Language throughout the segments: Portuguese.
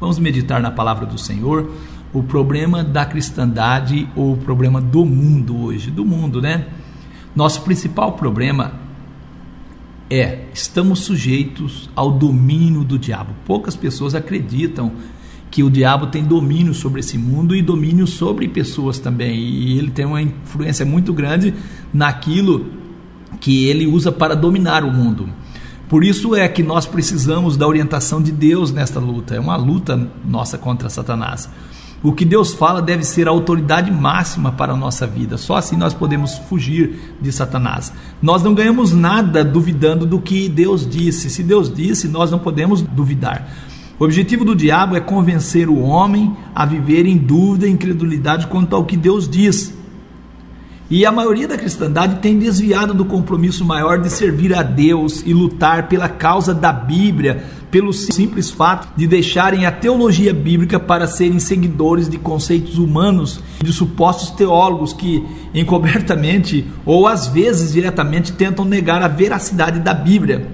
Vamos meditar na palavra do Senhor. O problema da cristandade ou o problema do mundo hoje, do mundo, né? Nosso principal problema é estamos sujeitos ao domínio do diabo. Poucas pessoas acreditam que o diabo tem domínio sobre esse mundo e domínio sobre pessoas também. E ele tem uma influência muito grande naquilo que ele usa para dominar o mundo. Por isso é que nós precisamos da orientação de Deus nesta luta. É uma luta nossa contra Satanás. O que Deus fala deve ser a autoridade máxima para a nossa vida. Só assim nós podemos fugir de Satanás. Nós não ganhamos nada duvidando do que Deus disse. Se Deus disse, nós não podemos duvidar. O objetivo do diabo é convencer o homem a viver em dúvida e incredulidade quanto ao que Deus diz. E a maioria da cristandade tem desviado do compromisso maior de servir a Deus e lutar pela causa da Bíblia, pelo simples fato de deixarem a teologia bíblica para serem seguidores de conceitos humanos e de supostos teólogos que, encobertamente ou às vezes diretamente, tentam negar a veracidade da Bíblia.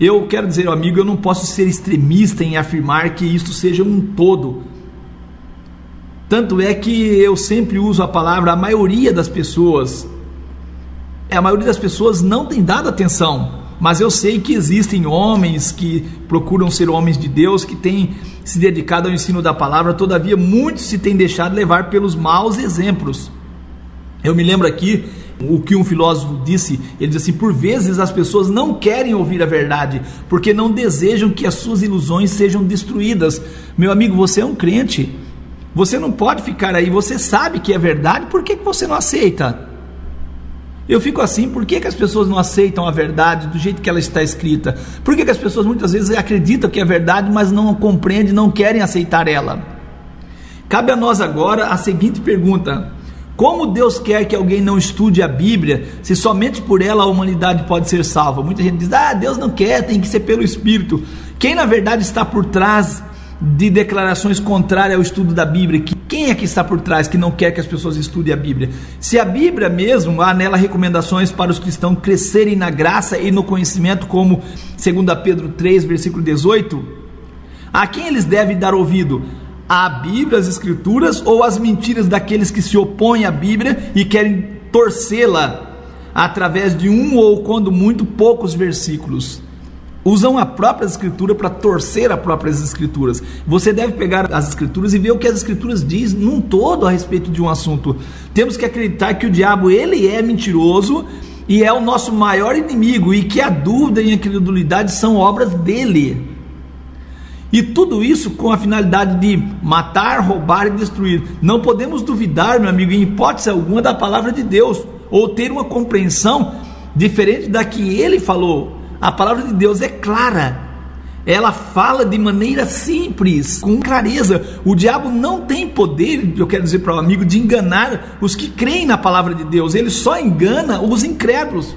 Eu quero dizer, amigo, eu não posso ser extremista em afirmar que isto seja um todo tanto é que eu sempre uso a palavra a maioria das pessoas. É, a maioria das pessoas não tem dado atenção, mas eu sei que existem homens que procuram ser homens de Deus, que têm se dedicado ao ensino da palavra, todavia muitos se têm deixado levar pelos maus exemplos. Eu me lembro aqui o que um filósofo disse, ele disse assim: por vezes as pessoas não querem ouvir a verdade, porque não desejam que as suas ilusões sejam destruídas. Meu amigo, você é um crente. Você não pode ficar aí, você sabe que é verdade, por que, que você não aceita? Eu fico assim, por que, que as pessoas não aceitam a verdade do jeito que ela está escrita? Por que, que as pessoas muitas vezes acreditam que é verdade, mas não compreendem, não querem aceitar ela? Cabe a nós agora a seguinte pergunta: Como Deus quer que alguém não estude a Bíblia, se somente por ela a humanidade pode ser salva? Muita gente diz: Ah, Deus não quer, tem que ser pelo Espírito. Quem na verdade está por trás de declarações contrárias ao estudo da Bíblia. Que quem é que está por trás que não quer que as pessoas estudem a Bíblia? Se a Bíblia mesmo há nela recomendações para os cristãos crescerem na graça e no conhecimento, como 2 Pedro 3, versículo 18, a quem eles devem dar ouvido? A Bíblia, as Escrituras ou as mentiras daqueles que se opõem à Bíblia e querem torcê-la através de um ou, quando muito, poucos versículos? Usam a própria escritura para torcer as próprias escrituras. Você deve pegar as escrituras e ver o que as escrituras diz num todo a respeito de um assunto. Temos que acreditar que o diabo ele é mentiroso e é o nosso maior inimigo e que a dúvida e a incredulidade são obras dele. E tudo isso com a finalidade de matar, roubar e destruir. Não podemos duvidar, meu amigo, em hipótese alguma da palavra de Deus ou ter uma compreensão diferente da que ele falou a palavra de Deus é clara. Ela fala de maneira simples, com clareza. O diabo não tem poder, eu quero dizer para o amigo, de enganar os que creem na palavra de Deus. Ele só engana os incrédulos.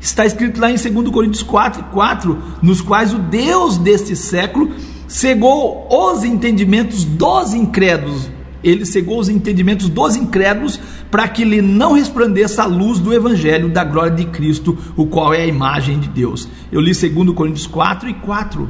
Está escrito lá em 2 Coríntios 4, 4, nos quais o Deus deste século cegou os entendimentos dos incrédulos ele cegou os entendimentos dos incrédulos para que lhe não resplandeça a luz do evangelho da glória de Cristo, o qual é a imagem de Deus. Eu li 2 Coríntios 4 e 4.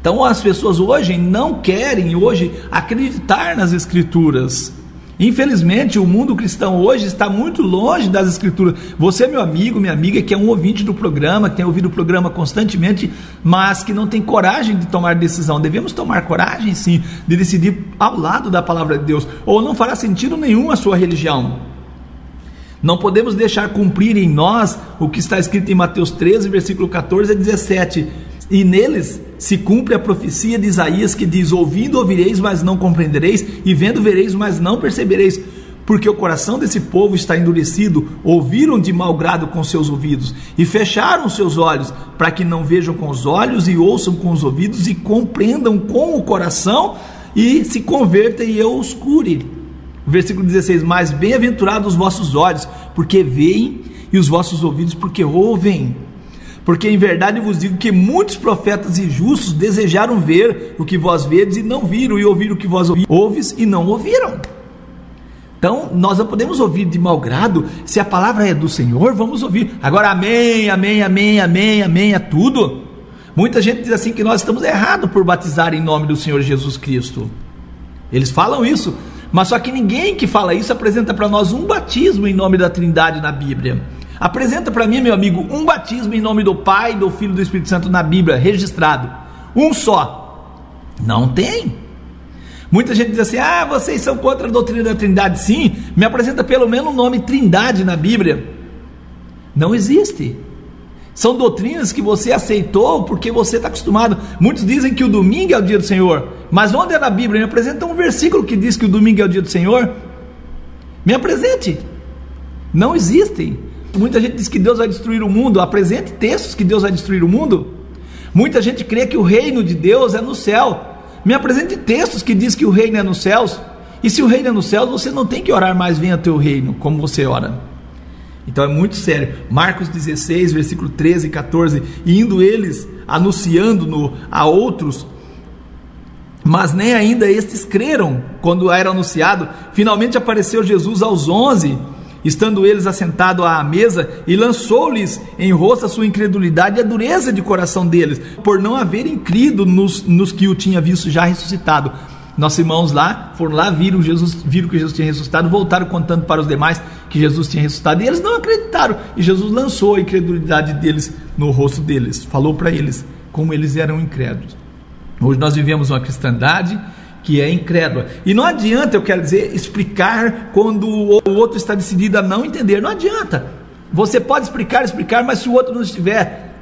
Então as pessoas hoje não querem hoje acreditar nas escrituras. Infelizmente, o mundo cristão hoje está muito longe das escrituras. Você, meu amigo, minha amiga, que é um ouvinte do programa, que tem ouvido o programa constantemente, mas que não tem coragem de tomar decisão. Devemos tomar coragem, sim, de decidir ao lado da palavra de Deus, ou não fará sentido nenhum a sua religião. Não podemos deixar cumprir em nós o que está escrito em Mateus 13, versículo 14 a 17 e neles se cumpre a profecia de Isaías que diz: Ouvindo ouvireis, mas não compreendereis, e vendo vereis, mas não percebereis. Porque o coração desse povo está endurecido, ouviram de mau grado com seus ouvidos, e fecharam seus olhos, para que não vejam com os olhos, e ouçam com os ouvidos, e compreendam com o coração, e se convertam e eu os cure. Versículo 16: Mas bem-aventurados os vossos olhos, porque veem, e os vossos ouvidos, porque ouvem. Porque em verdade vos digo que muitos profetas e justos desejaram ver o que vós vedes e não viram, e ouvir o que vós ouves e não ouviram. Então, nós não podemos ouvir de mau grado, se a palavra é do Senhor, vamos ouvir. Agora, amém, amém, amém, amém, amém, é tudo. Muita gente diz assim que nós estamos errados por batizar em nome do Senhor Jesus Cristo. Eles falam isso, mas só que ninguém que fala isso apresenta para nós um batismo em nome da Trindade na Bíblia. Apresenta para mim, meu amigo, um batismo em nome do Pai, do Filho e do Espírito Santo na Bíblia, registrado. Um só. Não tem. Muita gente diz assim: ah, vocês são contra a doutrina da Trindade. Sim, me apresenta pelo menos o nome Trindade na Bíblia. Não existe. São doutrinas que você aceitou porque você está acostumado. Muitos dizem que o domingo é o dia do Senhor. Mas onde é na Bíblia? Me apresenta um versículo que diz que o domingo é o dia do Senhor. Me apresente. Não existem. Muita gente diz que Deus vai destruir o mundo. Apresente textos que Deus vai destruir o mundo. Muita gente crê que o reino de Deus é no céu. Me apresente textos que diz que o reino é nos céus. E se o reino é nos céus, você não tem que orar mais venha teu reino, como você ora. Então é muito sério. Marcos 16, versículo 13 e 14, indo eles anunciando no, a outros, mas nem ainda estes creram quando era anunciado. Finalmente apareceu Jesus aos onze, estando eles assentados à mesa, e lançou-lhes em rosto a sua incredulidade e a dureza de coração deles, por não haverem crido nos, nos que o tinha visto já ressuscitado. Nossos irmãos lá foram lá, viram Jesus, viram que Jesus tinha ressuscitado, voltaram contando para os demais que Jesus tinha ressuscitado e eles não acreditaram. E Jesus lançou a incredulidade deles no rosto deles, falou para eles como eles eram incrédulos. Hoje nós vivemos uma cristandade que é incrédula. E não adianta, eu quero dizer, explicar quando o outro está decidido a não entender. Não adianta. Você pode explicar, explicar, mas se o outro não estiver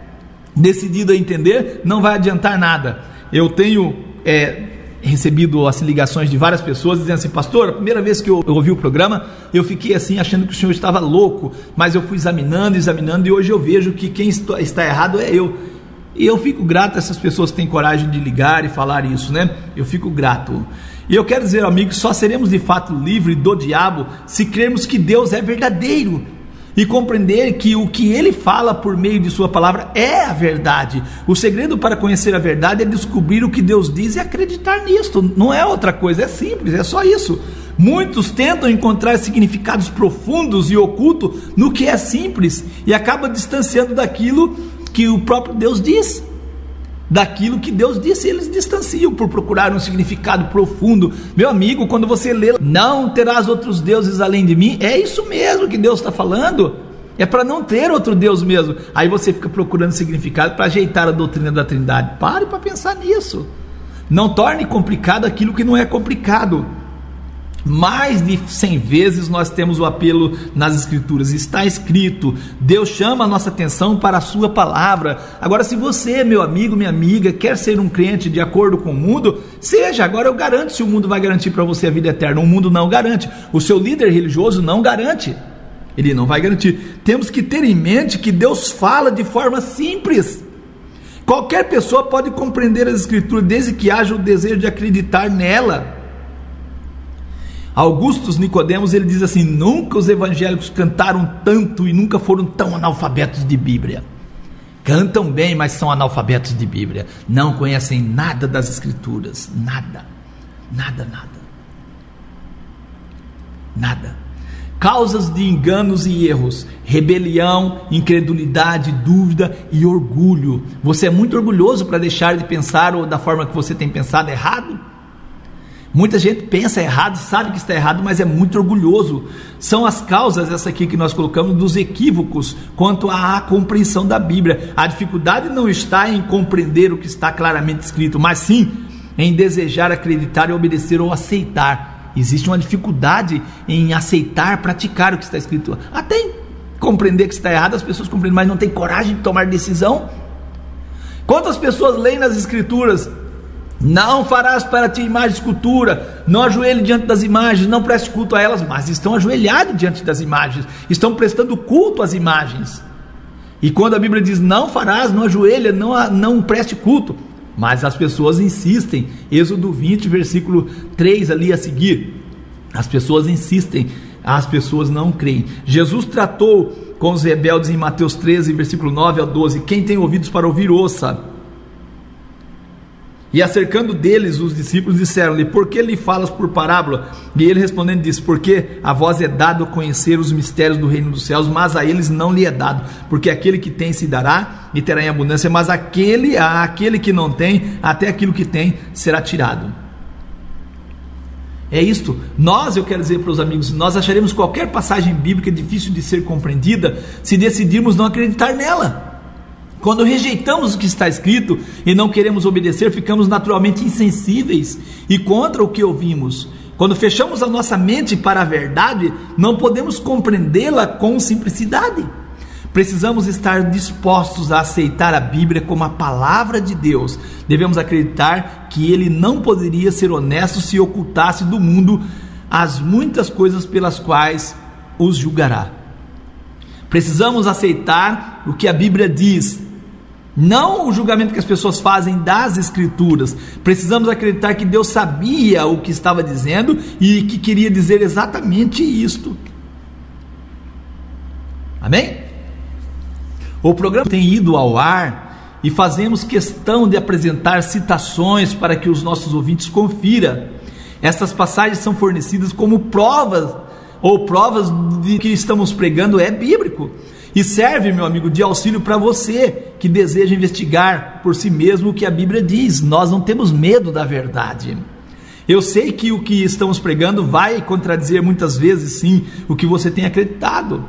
decidido a entender, não vai adiantar nada. Eu tenho é, recebido as ligações de várias pessoas dizendo assim, pastor, a primeira vez que eu, eu ouvi o programa, eu fiquei assim achando que o senhor estava louco, mas eu fui examinando, examinando e hoje eu vejo que quem está errado é eu. E eu fico grato a essas pessoas que têm coragem de ligar e falar isso, né? Eu fico grato. E eu quero dizer, amigo, só seremos de fato livres do diabo se crermos que Deus é verdadeiro e compreender que o que ele fala por meio de sua palavra é a verdade. O segredo para conhecer a verdade é descobrir o que Deus diz e acreditar nisto. Não é outra coisa, é simples, é só isso. Muitos tentam encontrar significados profundos e ocultos no que é simples e acabam distanciando daquilo que o próprio Deus diz daquilo que Deus disse, eles distanciam por procurar um significado profundo. Meu amigo, quando você lê, não terás outros deuses além de mim, é isso mesmo que Deus está falando. É para não ter outro Deus mesmo. Aí você fica procurando significado para ajeitar a doutrina da Trindade. Pare para pensar nisso. Não torne complicado aquilo que não é complicado. Mais de 100 vezes nós temos o apelo nas Escrituras, está escrito, Deus chama a nossa atenção para a Sua palavra. Agora, se você, meu amigo, minha amiga, quer ser um crente de acordo com o mundo, seja. Agora eu garanto se o mundo vai garantir para você a vida eterna. O mundo não garante, o seu líder religioso não garante, ele não vai garantir. Temos que ter em mente que Deus fala de forma simples. Qualquer pessoa pode compreender as Escrituras desde que haja o desejo de acreditar nela. Augustus Nicodemos ele diz assim: nunca os evangélicos cantaram tanto e nunca foram tão analfabetos de Bíblia. Cantam bem, mas são analfabetos de Bíblia. Não conhecem nada das Escrituras. Nada. Nada, nada. Nada. Causas de enganos e erros: rebelião, incredulidade, dúvida e orgulho. Você é muito orgulhoso para deixar de pensar ou da forma que você tem pensado errado? Muita gente pensa errado, sabe que está errado, mas é muito orgulhoso. São as causas, essa aqui que nós colocamos, dos equívocos quanto à compreensão da Bíblia. A dificuldade não está em compreender o que está claramente escrito, mas sim em desejar acreditar e obedecer ou aceitar. Existe uma dificuldade em aceitar, praticar o que está escrito. Até em compreender que está errado, as pessoas compreendem, mas não têm coragem de tomar decisão. Quantas pessoas leem nas Escrituras não farás para ti imagem de escultura, não ajoelhe diante das imagens, não preste culto a elas, mas estão ajoelhados diante das imagens, estão prestando culto às imagens. E quando a Bíblia diz não farás, não ajoelha, não, não preste culto, mas as pessoas insistem. Êxodo 20, versículo 3 ali a seguir. As pessoas insistem, as pessoas não creem. Jesus tratou com os rebeldes em Mateus 13, versículo 9 a 12. Quem tem ouvidos para ouvir, ouça. E acercando deles, os discípulos disseram-lhe: Por que lhe falas por parábola? E ele respondendo disse: Porque a vós é dado conhecer os mistérios do reino dos céus, mas a eles não lhe é dado. Porque aquele que tem se dará e terá em abundância, mas aquele, aquele que não tem, até aquilo que tem será tirado. É isto. Nós, eu quero dizer para os amigos, nós acharemos qualquer passagem bíblica difícil de ser compreendida se decidirmos não acreditar nela. Quando rejeitamos o que está escrito e não queremos obedecer, ficamos naturalmente insensíveis e contra o que ouvimos. Quando fechamos a nossa mente para a verdade, não podemos compreendê-la com simplicidade. Precisamos estar dispostos a aceitar a Bíblia como a palavra de Deus. Devemos acreditar que ele não poderia ser honesto se ocultasse do mundo as muitas coisas pelas quais os julgará. Precisamos aceitar o que a Bíblia diz, não o julgamento que as pessoas fazem das Escrituras. Precisamos acreditar que Deus sabia o que estava dizendo e que queria dizer exatamente isto. Amém? O programa tem ido ao ar e fazemos questão de apresentar citações para que os nossos ouvintes confiram. Essas passagens são fornecidas como provas ou provas de que estamos pregando é bíblico. E serve, meu amigo, de auxílio para você que deseja investigar por si mesmo o que a Bíblia diz. Nós não temos medo da verdade. Eu sei que o que estamos pregando vai contradizer muitas vezes, sim, o que você tem acreditado.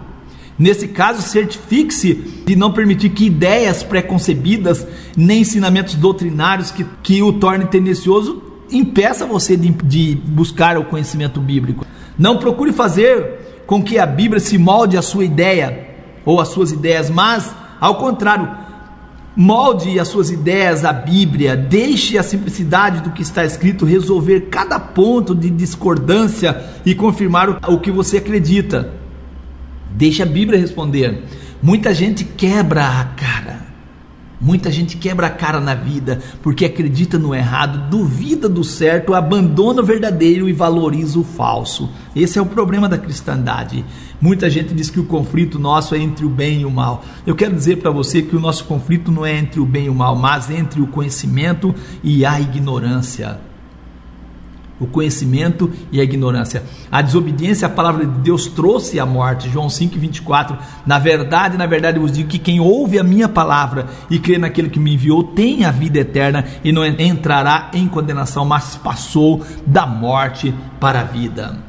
Nesse caso, certifique-se de não permitir que ideias preconcebidas, nem ensinamentos doutrinários que, que o tornem tendencioso, impeça você de, de buscar o conhecimento bíblico. Não procure fazer com que a Bíblia se molde a sua ideia ou as suas ideias, mas, ao contrário, molde as suas ideias à Bíblia, deixe a simplicidade do que está escrito resolver cada ponto de discordância e confirmar o, que você acredita. Deixe a Bíblia responder. Muita gente quebra a cara Muita gente quebra a cara na vida porque acredita no errado, duvida do certo, abandona o verdadeiro e valoriza o falso. Esse é o problema da cristandade. Muita gente diz que o conflito nosso é entre o bem e o mal. Eu quero dizer para você que o nosso conflito não é entre o bem e o mal, mas entre o conhecimento e a ignorância o conhecimento e a ignorância. A desobediência à palavra de Deus trouxe a morte. João 5:24. Na verdade, na verdade eu vos digo que quem ouve a minha palavra e crê naquele que me enviou tem a vida eterna e não entrará em condenação, mas passou da morte para a vida.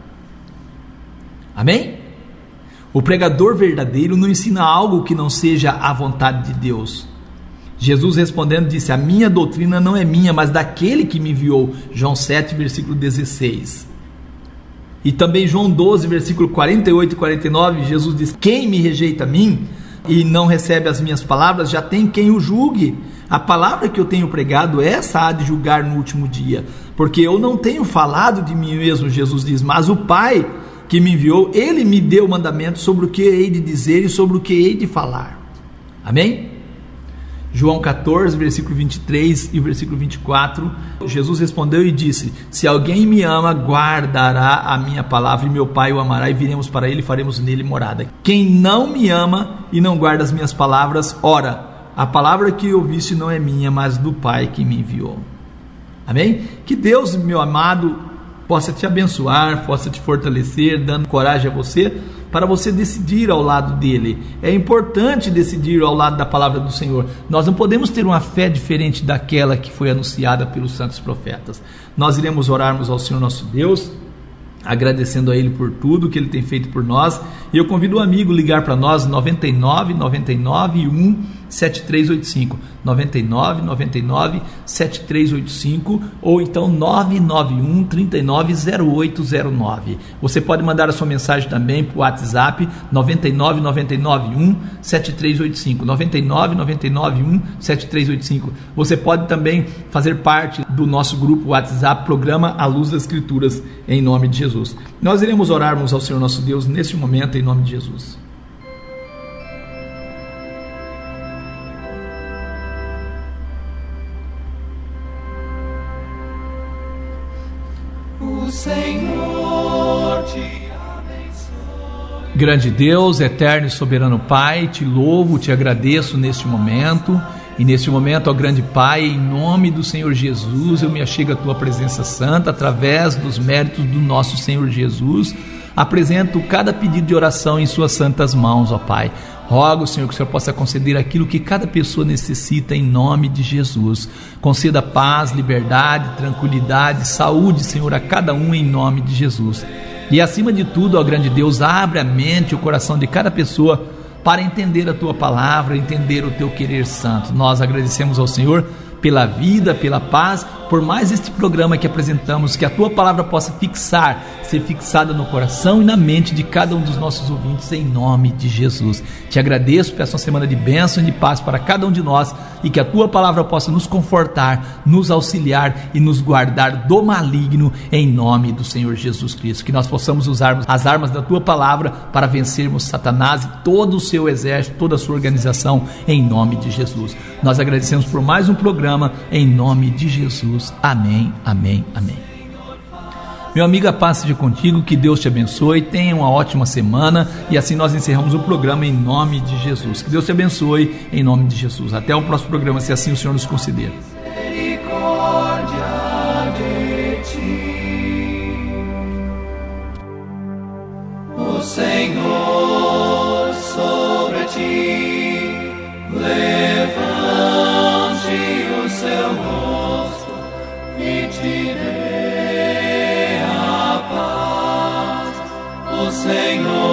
Amém? O pregador verdadeiro não ensina algo que não seja a vontade de Deus. Jesus respondendo disse: A minha doutrina não é minha, mas daquele que me enviou. João 7, versículo 16. E também João 12, versículo 48 e 49, Jesus diz: Quem me rejeita a mim e não recebe as minhas palavras, já tem quem o julgue. A palavra que eu tenho pregado, essa há de julgar no último dia, porque eu não tenho falado de mim mesmo, Jesus diz, mas o Pai que me enviou, ele me deu mandamento sobre o que hei de dizer e sobre o que hei de falar. Amém? João 14, versículo 23 e versículo 24, Jesus respondeu e disse: Se alguém me ama, guardará a minha palavra, e meu Pai o amará, e viremos para ele e faremos nele morada. Quem não me ama e não guarda as minhas palavras, ora, a palavra que ouviste não é minha, mas do Pai que me enviou. Amém? Que Deus, meu amado, possa te abençoar, possa te fortalecer, dando coragem a você para você decidir ao lado dele. É importante decidir ao lado da palavra do Senhor. Nós não podemos ter uma fé diferente daquela que foi anunciada pelos santos profetas. Nós iremos orarmos ao Senhor nosso Deus agradecendo a Ele por tudo que Ele tem feito por nós. E eu convido o um amigo a ligar para nós 99 99 1 7385 99 99 7385 ou então 991 390809. Você pode mandar a sua mensagem também para o WhatsApp 99 99 1 7385 99 99 1 7385. Você pode também fazer parte do nosso grupo WhatsApp Programa A Luz das Escrituras em nome de Jesus. Nós iremos orarmos ao Senhor nosso Deus neste momento em nome de Jesus. Senhor te abençoe. Grande Deus, eterno e soberano Pai, te louvo, te agradeço neste momento E neste momento, ó grande Pai, em nome do Senhor Jesus, eu me achego à tua presença santa através dos méritos do nosso Senhor Jesus. Apresento cada pedido de oração em suas santas mãos, ó Pai. Rogo, Senhor, que o Senhor possa conceder aquilo que cada pessoa necessita em nome de Jesus. Conceda paz, liberdade, tranquilidade, saúde, Senhor, a cada um em nome de Jesus. E acima de tudo, ó grande Deus, abre a mente e o coração de cada pessoa para entender a tua palavra, entender o teu querer santo. Nós agradecemos ao Senhor pela vida, pela paz, por mais este programa que apresentamos, que a tua palavra possa fixar, ser fixada no coração e na mente de cada um dos nossos ouvintes, em nome de Jesus. Te agradeço, peço uma semana de bênção e de paz para cada um de nós e que a tua palavra possa nos confortar, nos auxiliar e nos guardar do maligno, em nome do Senhor Jesus Cristo. Que nós possamos usar as armas da tua palavra para vencermos Satanás e todo o seu exército, toda a sua organização, em nome de Jesus. Nós agradecemos por mais um programa, em nome de Jesus. Amém, amém, amém. Meu amigo, a paz seja contigo, que Deus te abençoe, tenha uma ótima semana e assim nós encerramos o programa em nome de Jesus. Que Deus te abençoe em nome de Jesus. Até o próximo programa, se assim o Senhor nos conceder. O Senhor te